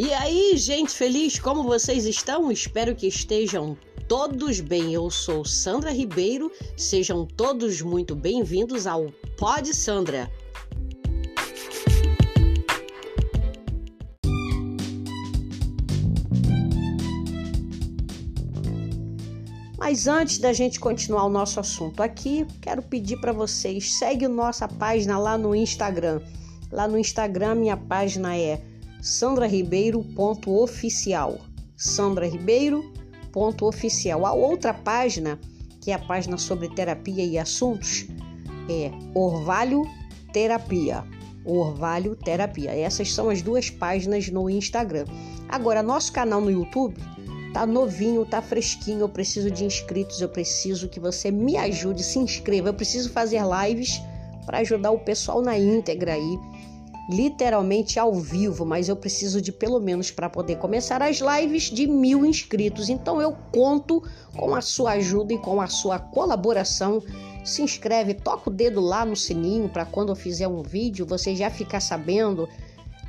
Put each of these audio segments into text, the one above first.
E aí, gente feliz, como vocês estão? Espero que estejam todos bem. Eu sou Sandra Ribeiro, sejam todos muito bem-vindos ao Pod Sandra. Mas antes da gente continuar o nosso assunto aqui, quero pedir para vocês, segue nossa página lá no Instagram. Lá no Instagram minha página é sandraribeiro.oficial. sandraribeiro.oficial. A outra página, que é a página sobre terapia e assuntos, é Orvalho Terapia. Orvalho Terapia. Essas são as duas páginas no Instagram. Agora, nosso canal no YouTube tá novinho, tá fresquinho. Eu preciso de inscritos, eu preciso que você me ajude, se inscreva. Eu preciso fazer lives para ajudar o pessoal na íntegra aí literalmente ao vivo, mas eu preciso de pelo menos para poder começar as lives de mil inscritos. Então eu conto com a sua ajuda e com a sua colaboração. Se inscreve, toca o dedo lá no sininho para quando eu fizer um vídeo você já ficar sabendo.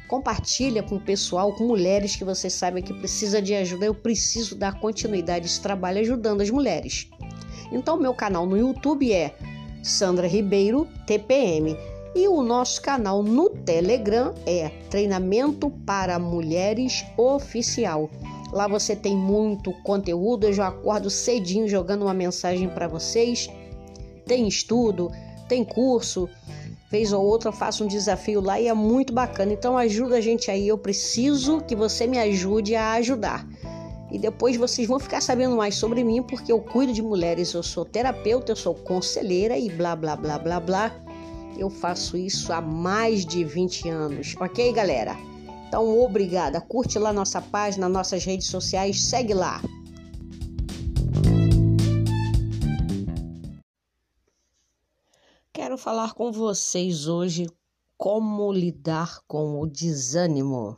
Compartilha com o pessoal, com mulheres que você sabe que precisa de ajuda. Eu preciso dar continuidade a esse trabalho ajudando as mulheres. Então meu canal no YouTube é Sandra Ribeiro TPM. E o nosso canal no Telegram é Treinamento para Mulheres Oficial. Lá você tem muito conteúdo, eu já acordo cedinho jogando uma mensagem para vocês. Tem estudo, tem curso, vez ou outra eu faço um desafio lá e é muito bacana. Então ajuda a gente aí, eu preciso que você me ajude a ajudar. E depois vocês vão ficar sabendo mais sobre mim, porque eu cuido de mulheres, eu sou terapeuta, eu sou conselheira e blá blá blá blá blá. Eu faço isso há mais de 20 anos, ok, galera? Então, obrigada. Curte lá nossa página, nossas redes sociais, segue lá. Quero falar com vocês hoje como lidar com o desânimo.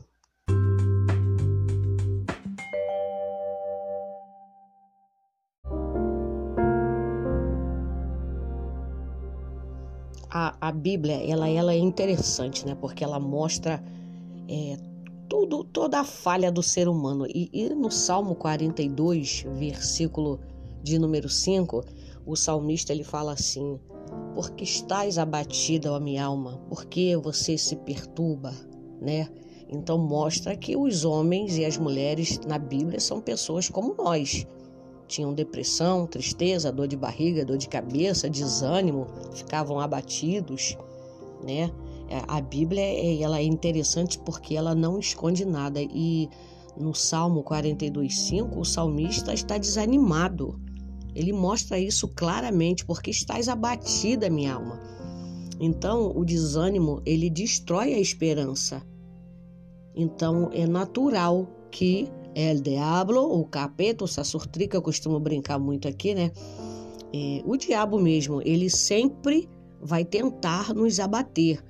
A, a Bíblia ela, ela é interessante, né? Porque ela mostra é, tudo, toda a falha do ser humano. E, e no Salmo 42, versículo de número 5, o salmista ele fala assim: Porque estás abatida, ó minha alma, porque você se perturba, né? Então mostra que os homens e as mulheres na Bíblia são pessoas como nós tinham depressão, tristeza, dor de barriga, dor de cabeça, desânimo, ficavam abatidos, né? É, a Bíblia é, ela é interessante porque ela não esconde nada e no Salmo 42:5 o salmista está desanimado. Ele mostra isso claramente porque estás abatida, minha alma. Então, o desânimo, ele destrói a esperança. Então, é natural que El Diablo, o capeta, o Sassurtri, que eu costumo brincar muito aqui, né? É, o diabo mesmo, ele sempre vai tentar nos abater.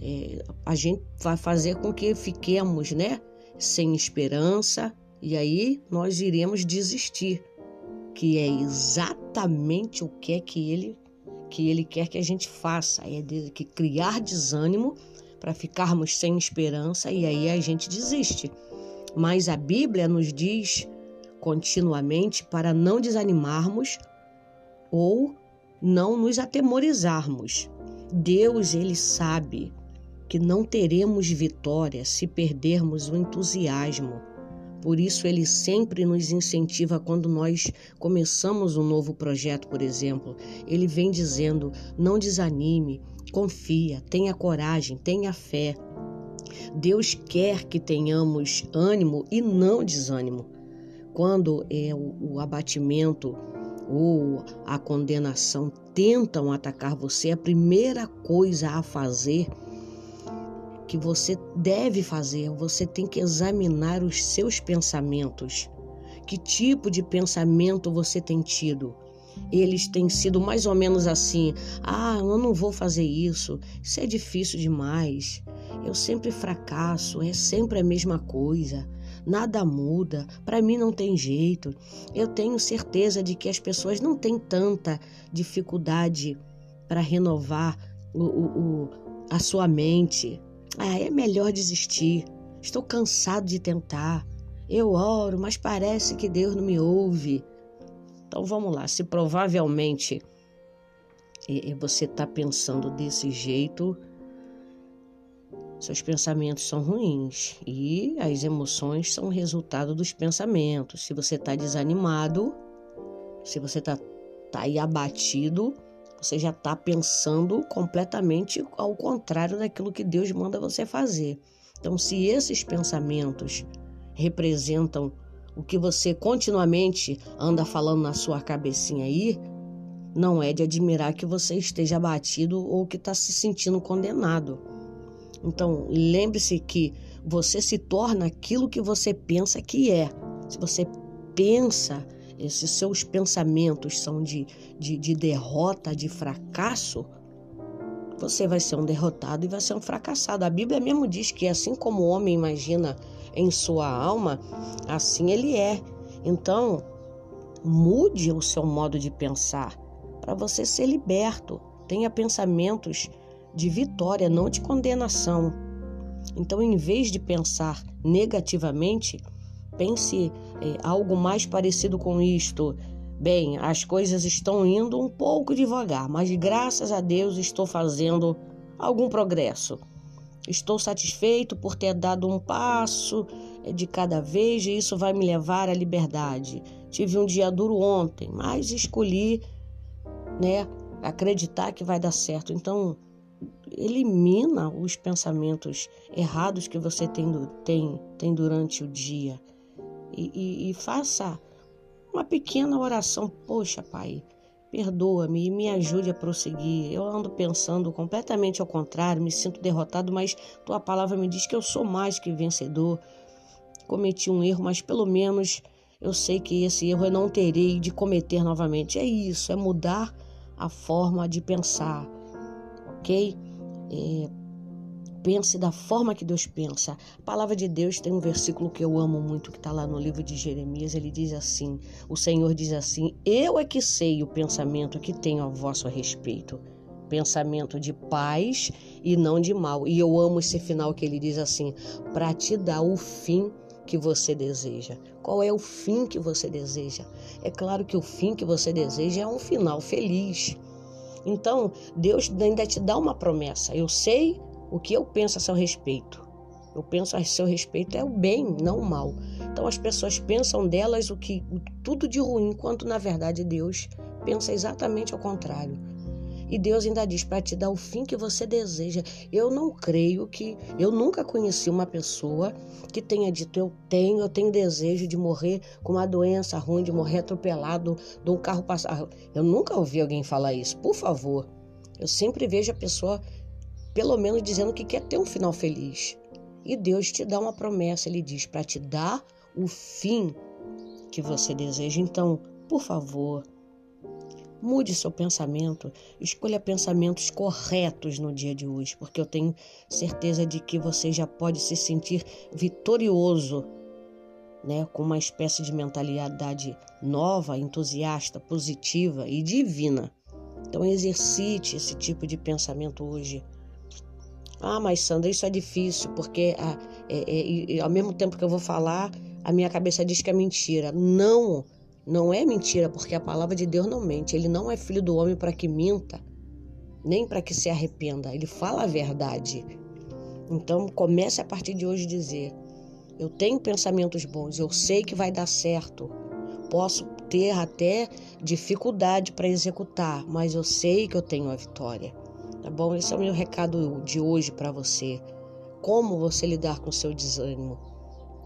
É, a gente vai fazer com que fiquemos, né? Sem esperança, e aí nós iremos desistir. Que é exatamente o que é que ele, que ele quer que a gente faça. É de, que criar desânimo para ficarmos sem esperança e aí a gente desiste. Mas a Bíblia nos diz continuamente para não desanimarmos ou não nos atemorizarmos. Deus, ele sabe que não teremos vitória se perdermos o entusiasmo. Por isso, ele sempre nos incentiva quando nós começamos um novo projeto, por exemplo. Ele vem dizendo: não desanime, confia, tenha coragem, tenha fé. Deus quer que tenhamos ânimo e não desânimo. Quando é o, o abatimento ou a condenação tentam atacar você, a primeira coisa a fazer que você deve fazer, você tem que examinar os seus pensamentos. Que tipo de pensamento você tem tido? Eles têm sido mais ou menos assim: ah, eu não vou fazer isso, isso é difícil demais, eu sempre fracasso, é sempre a mesma coisa. Nada muda, para mim não tem jeito. Eu tenho certeza de que as pessoas não têm tanta dificuldade para renovar o, o, o, a sua mente. Ah, é melhor desistir. Estou cansado de tentar. Eu oro, mas parece que Deus não me ouve. Então vamos lá, se provavelmente você está pensando desse jeito, seus pensamentos são ruins e as emoções são resultado dos pensamentos. Se você está desanimado, se você está tá aí abatido, você já está pensando completamente ao contrário daquilo que Deus manda você fazer. Então, se esses pensamentos representam o que você continuamente anda falando na sua cabecinha aí, não é de admirar que você esteja abatido ou que está se sentindo condenado. Então, lembre-se que você se torna aquilo que você pensa que é. Se você pensa, esses seus pensamentos são de, de, de derrota, de fracasso, você vai ser um derrotado e vai ser um fracassado. A Bíblia mesmo diz que assim como o homem imagina em sua alma, assim ele é. Então, mude o seu modo de pensar para você ser liberto. Tenha pensamentos de vitória, não de condenação. Então, em vez de pensar negativamente, pense é, algo mais parecido com isto. Bem, as coisas estão indo um pouco devagar, mas graças a Deus estou fazendo algum progresso. Estou satisfeito por ter dado um passo é, de cada vez e isso vai me levar à liberdade. Tive um dia duro ontem, mas escolhi, né, acreditar que vai dar certo. Então, elimina os pensamentos errados que você tem, tem, tem durante o dia e, e, e faça uma pequena oração. Poxa, Pai, perdoa-me e me ajude a prosseguir. Eu ando pensando completamente ao contrário, me sinto derrotado, mas tua palavra me diz que eu sou mais que vencedor. Cometi um erro, mas pelo menos eu sei que esse erro eu não terei de cometer novamente. É isso, é mudar a forma de pensar ok? É, pense da forma que Deus pensa. A palavra de Deus tem um versículo que eu amo muito, que está lá no livro de Jeremias. Ele diz assim: O Senhor diz assim: Eu é que sei o pensamento que tenho a vosso respeito. Pensamento de paz e não de mal. E eu amo esse final que ele diz assim: para te dar o fim que você deseja. Qual é o fim que você deseja? É claro que o fim que você deseja é um final feliz. Então, Deus ainda te dá uma promessa. Eu sei o que eu penso a seu respeito. Eu penso a seu respeito é o bem, não o mal. Então as pessoas pensam delas o que tudo de ruim, enquanto na verdade Deus pensa exatamente ao contrário. E Deus ainda diz para te dar o fim que você deseja. Eu não creio que eu nunca conheci uma pessoa que tenha dito eu tenho, eu tenho desejo de morrer com uma doença ruim, de morrer atropelado de um carro passar. Eu nunca ouvi alguém falar isso. Por favor. Eu sempre vejo a pessoa pelo menos dizendo que quer ter um final feliz. E Deus te dá uma promessa, ele diz para te dar o fim que você deseja. Então, por favor, Mude seu pensamento, escolha pensamentos corretos no dia de hoje, porque eu tenho certeza de que você já pode se sentir vitorioso, né, com uma espécie de mentalidade nova, entusiasta, positiva e divina. Então exercite esse tipo de pensamento hoje. Ah, mas Sandra, isso é difícil, porque ah, é, é, ao mesmo tempo que eu vou falar, a minha cabeça diz que é mentira. Não! Não é mentira, porque a palavra de Deus não mente. Ele não é filho do homem para que minta, nem para que se arrependa. Ele fala a verdade. Então comece a partir de hoje dizer: eu tenho pensamentos bons, eu sei que vai dar certo. Posso ter até dificuldade para executar, mas eu sei que eu tenho a vitória. Tá bom? Esse é o meu recado de hoje para você. Como você lidar com o seu desânimo,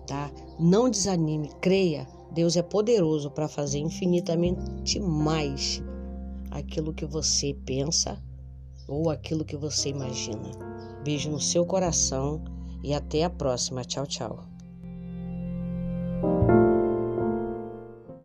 tá? Não desanime, creia Deus é poderoso para fazer infinitamente mais aquilo que você pensa ou aquilo que você imagina. Beijo no seu coração e até a próxima. Tchau, tchau.